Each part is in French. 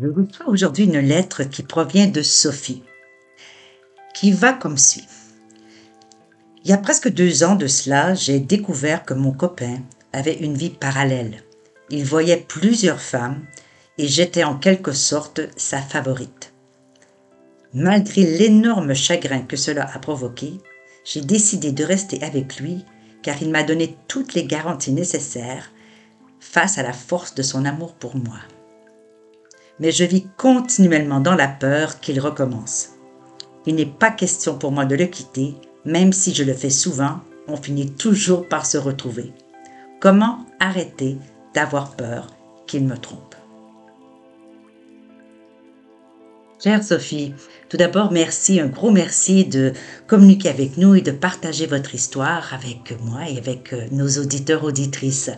Je reçois aujourd'hui une lettre qui provient de Sophie, qui va comme suit. Il y a presque deux ans de cela, j'ai découvert que mon copain avait une vie parallèle. Il voyait plusieurs femmes et j'étais en quelque sorte sa favorite. Malgré l'énorme chagrin que cela a provoqué, j'ai décidé de rester avec lui car il m'a donné toutes les garanties nécessaires face à la force de son amour pour moi mais je vis continuellement dans la peur qu'il recommence. Il n'est pas question pour moi de le quitter, même si je le fais souvent, on finit toujours par se retrouver. Comment arrêter d'avoir peur qu'il me trompe? Chère Sophie, tout d'abord merci, un gros merci de communiquer avec nous et de partager votre histoire avec moi et avec euh, nos auditeurs auditrices.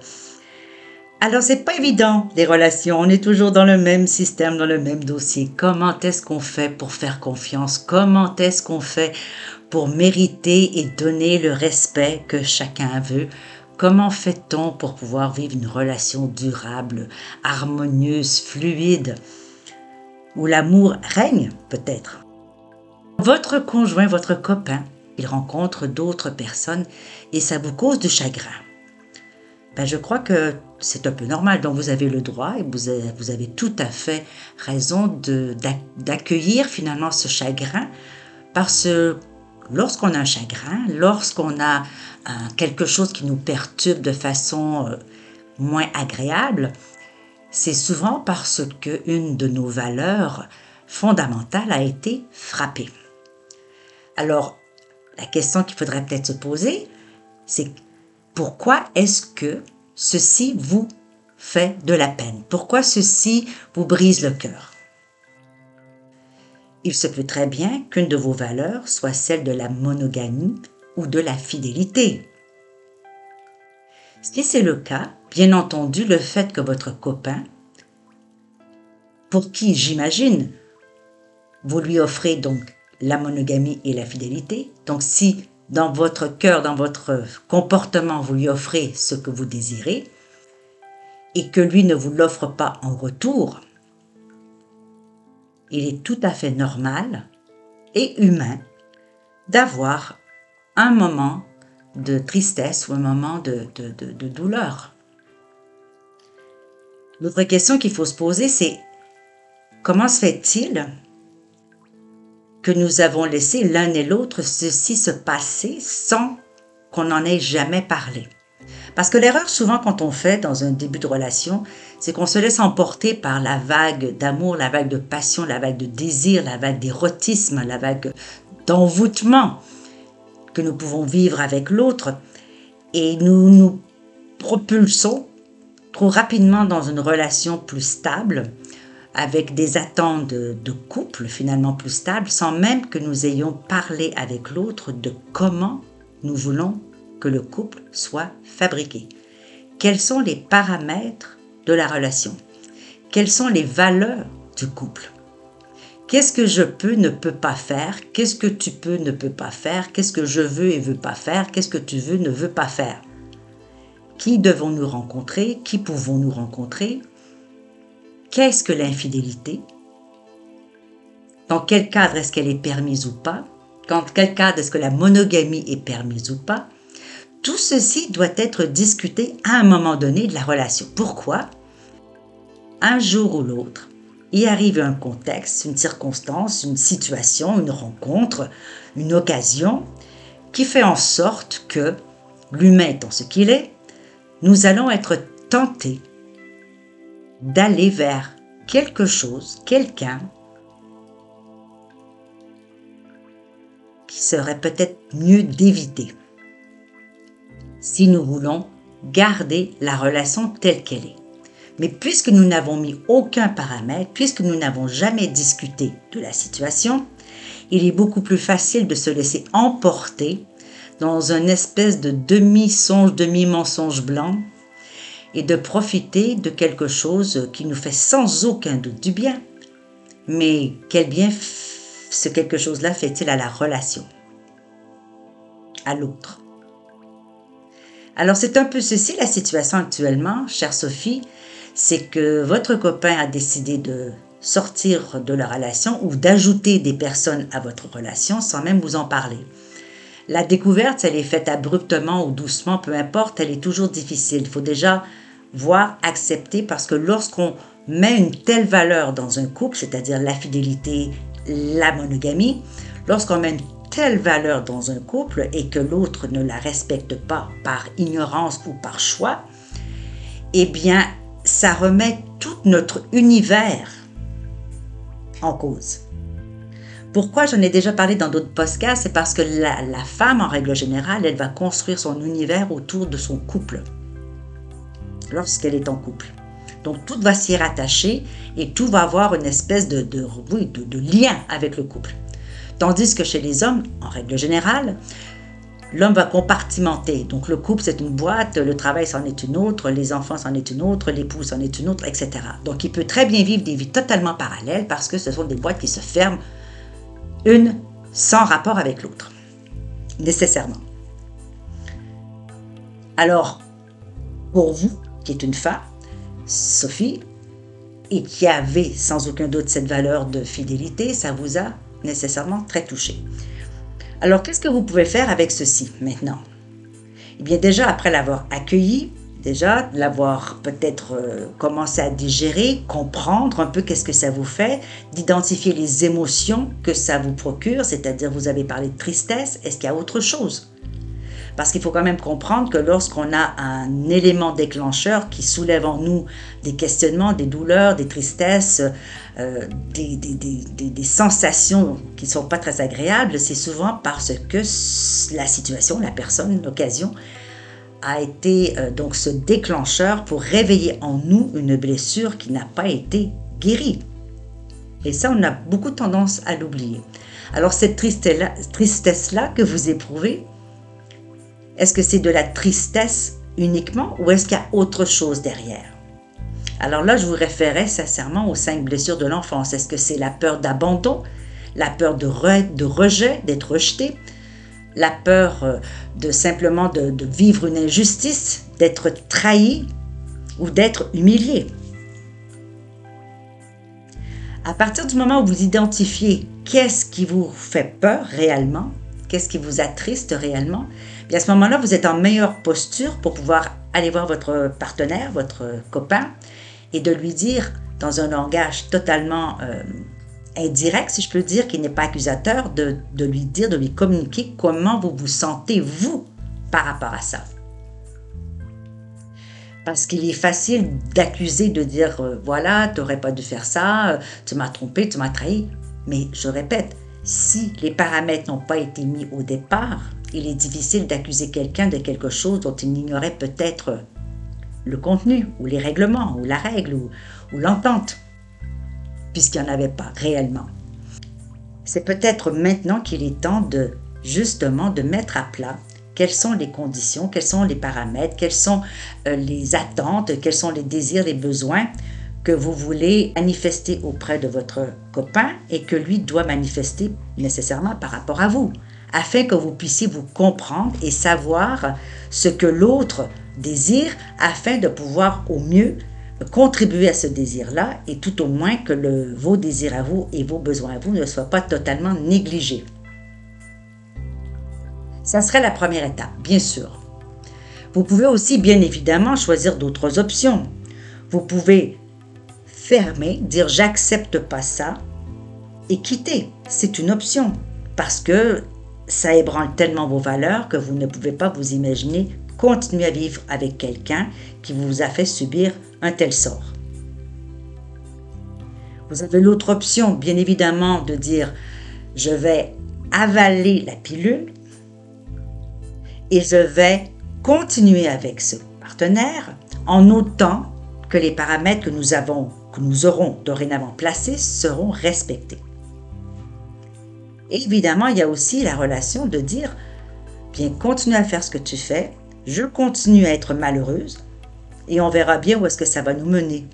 Alors, c'est pas évident, les relations. On est toujours dans le même système, dans le même dossier. Comment est-ce qu'on fait pour faire confiance? Comment est-ce qu'on fait pour mériter et donner le respect que chacun veut? Comment fait-on pour pouvoir vivre une relation durable, harmonieuse, fluide, où l'amour règne peut-être? Votre conjoint, votre copain, il rencontre d'autres personnes et ça vous cause du chagrin. Ben, je crois que c'est un peu normal. Donc vous avez le droit et vous avez, tout à fait raison d'accueillir finalement ce chagrin parce que lorsqu'on a un chagrin, lorsqu'on a quelque chose qui nous perturbe de façon euh, moins agréable, c'est souvent parce qu'une de nos valeurs fondamentales a été frappée. Alors, la question qu'il faudrait peut-être se poser, c'est pourquoi est-ce que ceci vous fait de la peine? Pourquoi ceci vous brise le cœur? Il se peut très bien qu'une de vos valeurs soit celle de la monogamie ou de la fidélité. Si c'est le cas, bien entendu, le fait que votre copain, pour qui j'imagine, vous lui offrez donc la monogamie et la fidélité, donc si dans votre cœur, dans votre comportement, vous lui offrez ce que vous désirez et que lui ne vous l'offre pas en retour, il est tout à fait normal et humain d'avoir un moment de tristesse ou un moment de, de douleur. L'autre question qu'il faut se poser, c'est comment se fait-il que nous avons laissé l'un et l'autre ceci se passer sans qu'on n'en ait jamais parlé. Parce que l'erreur souvent quand on fait dans un début de relation, c'est qu'on se laisse emporter par la vague d'amour, la vague de passion, la vague de désir, la vague d'érotisme, la vague d'envoûtement que nous pouvons vivre avec l'autre et nous nous propulsons trop rapidement dans une relation plus stable avec des attentes de, couple finalement plus stables, sans même que nous ayons parlé avec l'autre de comment nous voulons que le couple soit fabriqué. Quels sont les paramètres de la relation? Quelles sont les valeurs du couple? Qu'est-ce que je peux, ne peux pas faire? Qu'est-ce que tu peux, ne peux pas faire? Qu'est-ce que je veux et veux pas faire? Qu'est-ce que tu veux, ne veux pas faire? Qui devons-nous rencontrer? Qui pouvons-nous rencontrer? Qu'est-ce que l'infidélité? Dans quel cadre est-ce qu'elle est permise ou pas? Dans quel cadre est-ce que la monogamie est permise ou pas? Tout ceci doit être discuté à un moment donné de la relation. Pourquoi? Un jour ou l'autre, il arrive un contexte, une circonstance, une situation, une rencontre, une occasion qui fait en sorte que, l'humain étant ce qu'il est, nous allons être tentés d'aller vers quelque chose, quelqu'un qui serait peut-être mieux d'éviter si nous voulons garder la relation telle qu'elle est. Mais puisque nous n'avons mis aucun paramètre, puisque nous n'avons jamais discuté de la situation, il est beaucoup plus facile de se laisser emporter dans une espèce de demi-songe, demi-mensonge blanc et de profiter de quelque chose qui nous fait sans aucun doute du bien. Mais quel bien ce quelque chose-là fait-il à la relation, à l'autre Alors c'est un peu ceci la situation actuellement, chère Sophie, c'est que votre copain a décidé de sortir de la relation ou d'ajouter des personnes à votre relation sans même vous en parler. La découverte, elle est faite abruptement ou doucement, peu importe, elle est toujours difficile. Il faut déjà voir, accepter, parce que lorsqu'on met une telle valeur dans un couple, c'est-à-dire la fidélité, la monogamie, lorsqu'on met une telle valeur dans un couple et que l'autre ne la respecte pas par ignorance ou par choix, eh bien, ça remet tout notre univers en cause. Pourquoi j'en ai déjà parlé dans d'autres podcasts C'est parce que la, femme, en règle générale, elle va construire son univers autour de son couple lorsqu'elle est en couple. Donc tout va s'y rattacher et tout va avoir une espèce de, de, lien avec le couple. Tandis que chez les hommes, en règle générale, l'homme va compartimenter. Donc le couple, c'est une boîte, le travail, c'en est une autre, les enfants, c'en est une autre, l'épouse, c'en est une autre, etc. Donc il peut très bien vivre des vies totalement parallèles parce que ce sont des boîtes qui se ferment une sans rapport avec l'autre, nécessairement. Alors, pour vous, qui êtes une femme, Sophie, et qui avait sans aucun doute cette valeur de fidélité, ça vous a nécessairement très touché. Alors, qu'est-ce que vous pouvez faire avec ceci maintenant? Eh bien, déjà, après l'avoir accueilli, déjà, l'avoir peut-être euh, commencé à digérer, comprendre un peu qu'est-ce que ça vous fait, d'identifier les émotions que ça vous procure, c'est-à-dire vous avez parlé de tristesse, est-ce qu'il y a autre chose? Parce qu'il faut quand même comprendre que lorsqu'on a un élément déclencheur qui soulève en nous des questionnements, des douleurs, des tristesses, euh, des, des, sensations qui ne sont pas très agréables, c'est souvent parce que la situation, la personne, l'occasion a été euh, donc ce déclencheur pour réveiller en nous une blessure qui n'a pas été guérie. Et ça, on a beaucoup tendance à l'oublier. Alors cette tristesse-là que vous éprouvez, est-ce que c'est de la tristesse uniquement ou est-ce qu'il y a autre chose derrière? Alors là, je vous référais sincèrement aux cinq blessures de l'enfance. Est-ce que c'est la peur d'abandon, la peur de, de rejet, d'être rejeté, la peur euh, de simplement de, vivre une injustice, d'être trahi ou d'être humilié. À partir du moment où vous identifiez qu'est-ce qui vous fait peur réellement, qu'est-ce qui vous attriste réellement, et à ce moment-là, vous êtes en meilleure posture pour pouvoir aller voir votre partenaire, votre copain, et de lui dire, dans un langage totalement euh, indirect, si je peux dire, qui n'est pas accusateur, de, de lui dire, de lui communiquer comment vous vous sentez, vous, par rapport à ça. Parce qu'il est facile d'accuser, de dire, euh, voilà, tu n'aurais pas dû faire ça, euh, tu m'as trompé, tu m'as trahi. Mais je répète, si les paramètres n'ont pas été mis au départ, il est difficile d'accuser quelqu'un de quelque chose dont il ignorait peut-être le contenu, ou les règlements, ou la règle, ou, l'entente, puisqu'il n'y en avait pas réellement. C'est peut-être maintenant qu'il est temps de justement de mettre à plat quelles sont les conditions, quels sont les paramètres, quelles sont euh, les attentes, quels sont les désirs, les besoins que vous voulez manifester auprès de votre copain et que lui doit manifester nécessairement par rapport à vous afin que vous puissiez vous comprendre et savoir ce que l'autre désire afin de pouvoir au mieux contribuer à ce désir-là et tout au moins que le, vos désirs à vous et vos besoins à vous ne soient pas totalement négligés. Ça serait la première étape, bien sûr. Vous pouvez aussi bien évidemment choisir d'autres options. Vous pouvez fermer, dire j'accepte pas ça et quitter. C'est une option parce que ça ébranle tellement vos valeurs que vous ne pouvez pas vous imaginer continuer à vivre avec quelqu'un qui vous a fait subir un tel sort. Vous avez l'autre option, bien évidemment, de dire je vais avaler la pilule et je vais continuer avec ce partenaire en autant que les paramètres que nous avons, que nous aurons dorénavant placés seront respectés. évidemment, il y a aussi la relation de dire, bien, continue à faire ce que tu fais, je continue à être malheureuse, et on verra bien où est-ce que ça va nous mener.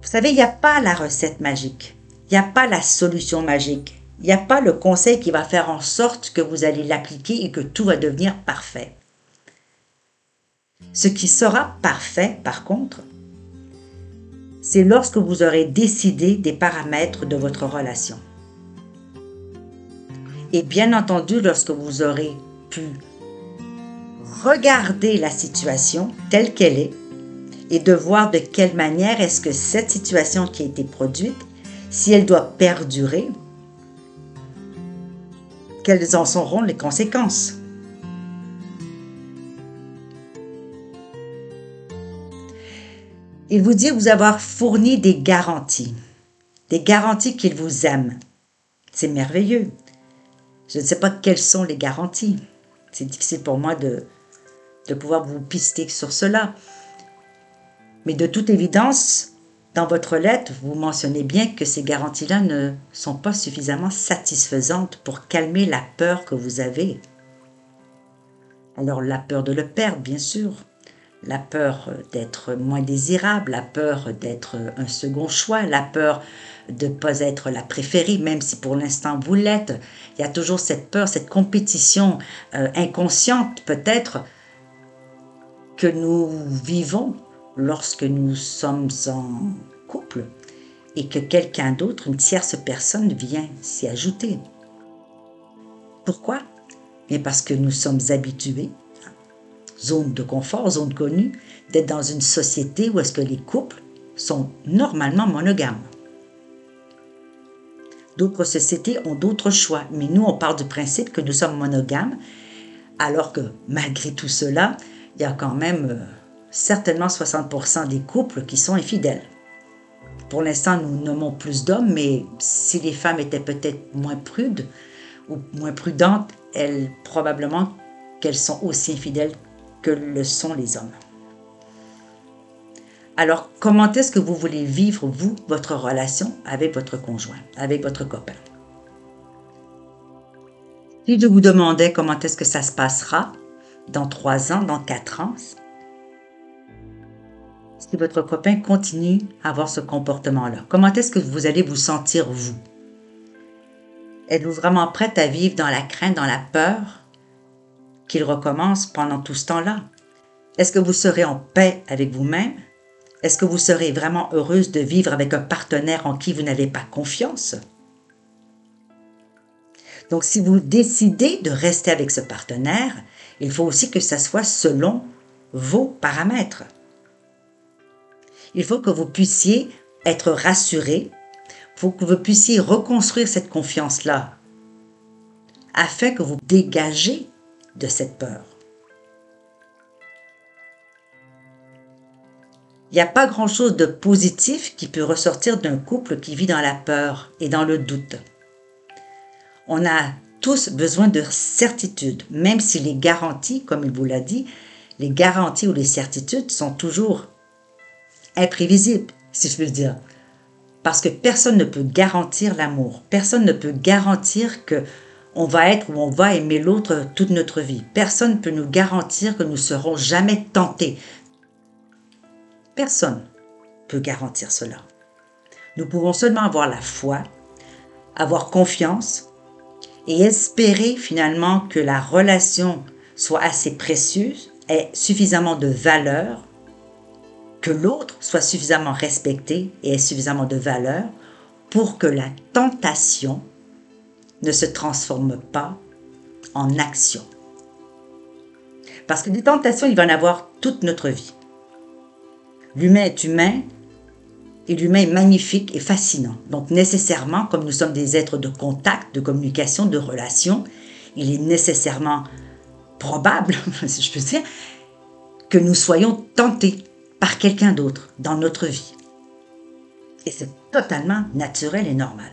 Vous savez, il n'y a pas la recette magique, il n'y a pas la solution magique, il n'y a pas le conseil qui va faire en sorte que vous allez l'appliquer et que tout va devenir parfait. Ce qui sera parfait, par contre, c'est lorsque vous aurez décidé des paramètres de votre relation. Et bien entendu, lorsque vous aurez pu regarder la situation telle qu'elle est et de voir de quelle manière est-ce que cette situation qui a été produite, si elle doit perdurer, quelles en seront les conséquences. Il vous dit vous avoir fourni des garanties, des garanties qu'il vous aime. C'est merveilleux. Je ne sais pas quelles sont les garanties. C'est difficile pour moi de, de pouvoir vous pister sur cela. Mais de toute évidence, dans votre lettre, vous mentionnez bien que ces garanties-là ne sont pas suffisamment satisfaisantes pour calmer la peur que vous avez. Alors la peur de le perdre, bien sûr, la peur d'être moins désirable, la peur d'être un second choix, la peur de ne pas être la préférée, même si pour l'instant vous l'êtes. Il y a toujours cette peur, cette compétition euh, inconsciente peut-être que nous vivons lorsque nous sommes en couple et que quelqu'un d'autre, une tierce personne, vient s'y ajouter. Pourquoi? Mais parce que nous sommes habitués zone de confort, zone connue, d'être dans une société où est-ce que les couples sont normalement monogames. D'autres sociétés ont d'autres choix, mais nous, on part du principe que nous sommes monogames, alors que malgré tout cela, il y a quand même euh, certainement 60% des couples qui sont infidèles. Pour l'instant, nous nommons plus d'hommes, mais si les femmes étaient peut-être moins prudes ou moins prudentes, elles probablement qu'elles sont aussi infidèles que le sont les hommes. Alors, comment est-ce que vous voulez vivre, vous, votre relation avec votre conjoint, avec votre copain? Si je vous demandais comment est-ce que ça se passera dans trois ans, dans quatre ans, si votre copain continue à avoir ce comportement-là, comment est-ce que vous allez vous sentir, vous? Êtes-vous vraiment prête à vivre dans la crainte, dans la peur qu'il recommence pendant tout ce temps-là? Est-ce que vous serez en paix avec vous-même? Est-ce que vous serez vraiment heureuse de vivre avec un partenaire en qui vous n'avez pas confiance? Donc, si vous décidez de rester avec ce partenaire, il faut aussi que ça soit selon vos paramètres. Il faut que vous puissiez être rassuré, il faut que vous puissiez reconstruire cette confiance-là, afin que vous dégagez de cette peur. Il n'y a pas grand-chose de positif qui peut ressortir d'un couple qui vit dans la peur et dans le doute. On a tous besoin de certitude, même si les garanties, comme il vous l'a dit, les garanties ou les certitudes sont toujours imprévisibles, si je veux dire. Parce que personne ne peut garantir l'amour. Personne ne peut garantir que on va être ou on va aimer l'autre toute notre vie. Personne ne peut nous garantir que nous serons jamais tentés. Personne peut garantir cela. Nous pouvons seulement avoir la foi, avoir confiance et espérer finalement que la relation soit assez précieuse, ait suffisamment de valeur, que l'autre soit suffisamment respecté et ait suffisamment de valeur pour que la tentation ne se transforme pas en action. Parce que des tentations, il va en avoir toute notre vie. L'humain est humain et l'humain est magnifique et fascinant. Donc nécessairement, comme nous sommes des êtres de contact, de communication, de relation, il est nécessairement probable, si je peux dire, que nous soyons tentés par quelqu'un d'autre dans notre vie. Et c'est totalement naturel et normal.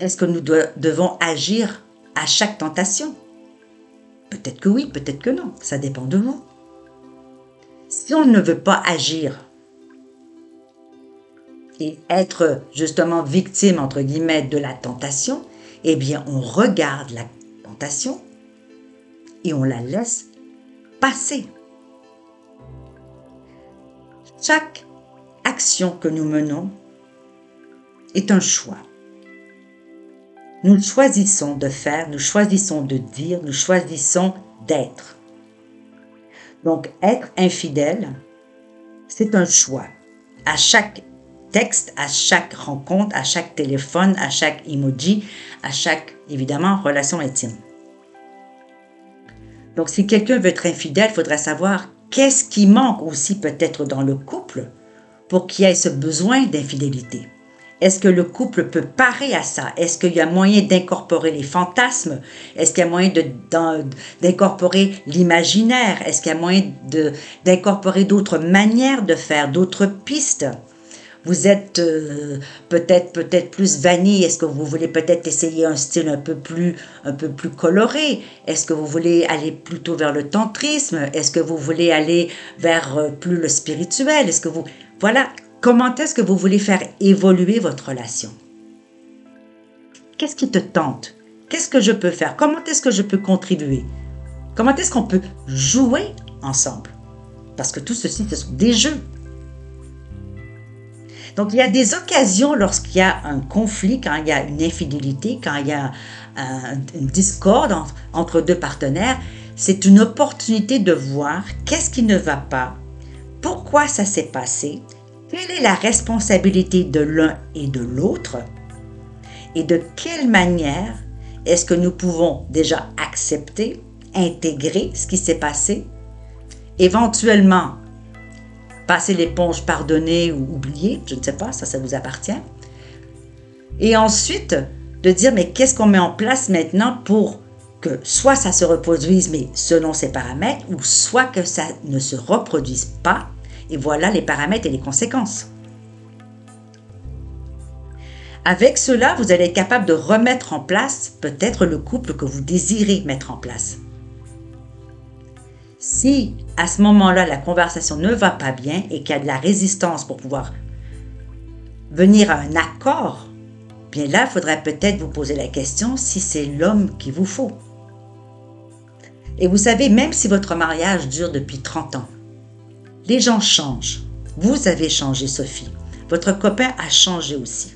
Est-ce que nous devons agir à chaque tentation? Peut-être que oui, peut-être que non. Ça dépend de vous. Si on ne veut pas agir et être justement victime, entre guillemets, de la tentation, eh bien, on regarde la tentation et on la laisse passer. Chaque action que nous menons est un choix. Nous choisissons de faire, nous choisissons de dire, nous choisissons d'être. Donc, être infidèle, c'est un choix. À chaque texte, à chaque rencontre, à chaque téléphone, à chaque emoji, à chaque, évidemment, relation intime. Donc, si quelqu'un veut être infidèle, il faudrait savoir qu'est-ce qui manque aussi peut-être dans le couple pour qu'il y ait ce besoin d'infidélité. Est-ce que le couple peut parer à ça? Est-ce qu'il y a moyen d'incorporer les fantasmes? Est-ce qu'il y a moyen d'incorporer l'imaginaire? Est-ce qu'il y a moyen d'incorporer d'autres manières de faire, d'autres pistes? Vous êtes euh, peut-être peut-être plus vanille. Est-ce que vous voulez peut-être essayer un style un peu plus un peu plus coloré? Est-ce que vous voulez aller plutôt vers le tantrisme? Est-ce que vous voulez aller vers euh, plus le spirituel? Est-ce que vous voilà Comment est-ce que vous voulez faire évoluer votre relation? Qu'est-ce qui te tente? Qu'est-ce que je peux faire? Comment est-ce que je peux contribuer? Comment est-ce qu'on peut jouer ensemble? Parce que tout ceci, ce sont des jeux. Donc, il y a des occasions lorsqu'il y a un conflit, quand il y a une infidélité, quand il y a une discorde entre deux partenaires, c'est une opportunité de voir qu'est-ce qui ne va pas, pourquoi ça s'est passé, quelle est la responsabilité de l'un et de l'autre? Et de quelle manière est-ce que nous pouvons déjà accepter, intégrer ce qui s'est passé, éventuellement passer l'éponge, pardonner ou oublier, je ne sais pas, ça, ça vous appartient. Et ensuite, de dire, mais qu'est-ce qu'on met en place maintenant pour que soit ça se reproduise, mais selon ses paramètres, ou soit que ça ne se reproduise pas, et voilà les paramètres et les conséquences. Avec cela, vous allez être capable de remettre en place peut-être le couple que vous désirez mettre en place. Si à ce moment-là, la conversation ne va pas bien et qu'il y a de la résistance pour pouvoir venir à un accord, bien là, il faudrait peut-être vous poser la question si c'est l'homme qu'il vous faut. Et vous savez, même si votre mariage dure depuis 30 ans, les gens changent. Vous avez changé, Sophie. Votre copain a changé aussi.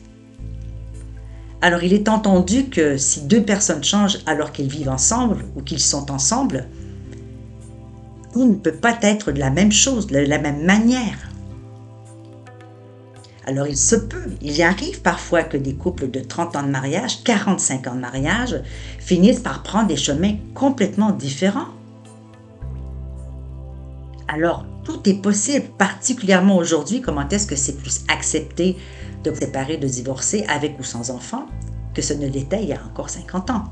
Alors il est entendu que si deux personnes changent alors qu'ils vivent ensemble ou qu'ils sont ensemble, tout ne peut pas être de la même chose, de la même manière. Alors il se peut, il arrive parfois que des couples de 30 ans de mariage, 45 ans de mariage, finissent par prendre des chemins complètement différents. Alors tout est possible, particulièrement aujourd'hui. Comment est-ce que c'est plus accepté de vous séparer, de divorcer avec ou sans enfant que ce ne l'était il y a encore 50 ans?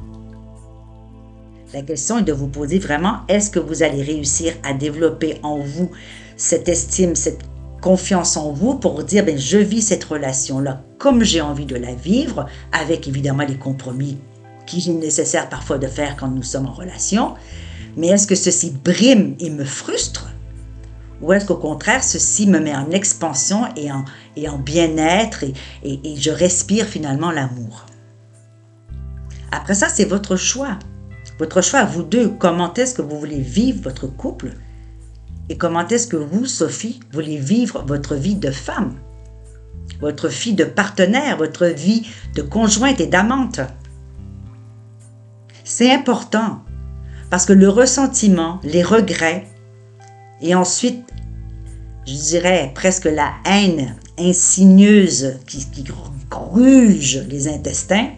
La question est de vous poser vraiment, est-ce que vous allez réussir à développer en vous cette estime, cette confiance en vous pour dire, ben, je vis cette relation-là comme j'ai envie de la vivre, avec évidemment les compromis qui sont nécessaires parfois de faire quand nous sommes en relation. Mais est-ce que ceci brime et me frustre? Ou est-ce qu'au contraire, ceci me met en expansion et en, et en bien-être et, et je respire finalement l'amour? Après ça, c'est votre choix. Votre choix à vous deux. Comment est-ce que vous voulez vivre votre couple? Et comment est-ce que vous, Sophie, voulez vivre votre vie de femme? Votre vie de partenaire, votre vie de conjointe et d'amante? C'est important parce que le ressentiment, les regrets, et ensuite, je dirais presque la haine insigneuse qui, gruge les intestins,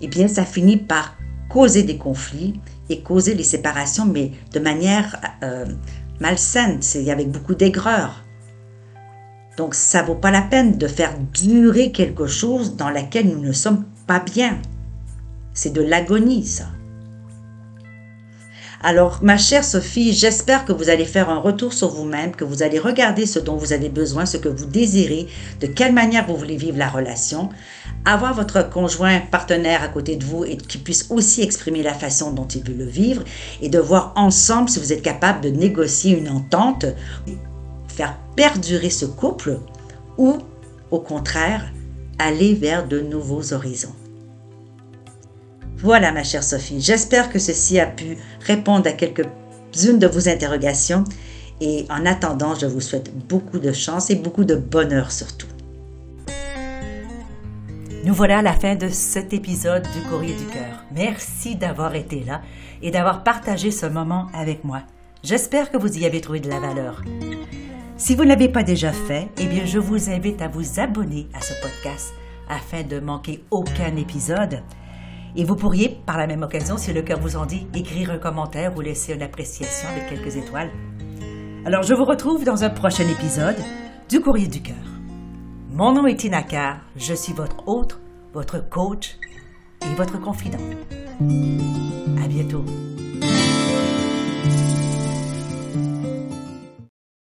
eh bien, ça finit par causer des conflits et causer les séparations, mais de manière euh, malsaine, c'est avec beaucoup d'aigreur. Donc, ça vaut pas la peine de faire durer quelque chose dans laquelle nous ne sommes pas bien. C'est de l'agonie, ça. Alors, ma chère Sophie, j'espère que vous allez faire un retour sur vous-même, que vous allez regarder ce dont vous avez besoin, ce que vous désirez, de quelle manière vous voulez vivre la relation, avoir votre conjoint partenaire à côté de vous et qui puisse aussi exprimer la façon dont il veut le vivre et de voir ensemble si vous êtes capable de négocier une entente, faire perdurer ce couple ou, au contraire, aller vers de nouveaux horizons. Voilà, ma chère Sophie, j'espère que ceci a pu répondre à quelques-unes de vos interrogations et en attendant, je vous souhaite beaucoup de chance et beaucoup de bonheur surtout. Nous voilà à la fin de cet épisode du Courrier du Cœur. Merci d'avoir été là et d'avoir partagé ce moment avec moi. J'espère que vous y avez trouvé de la valeur. Si vous ne l'avez pas déjà fait, eh bien, je vous invite à vous abonner à ce podcast afin de manquer aucun épisode. Et vous pourriez, par la même occasion, si le cœur vous en dit, écrire un commentaire ou laisser une appréciation avec quelques étoiles. Alors, je vous retrouve dans un prochain épisode du Courrier du Cœur. Mon nom est Tina Carr, je suis votre hôte, votre coach et votre confident. À bientôt.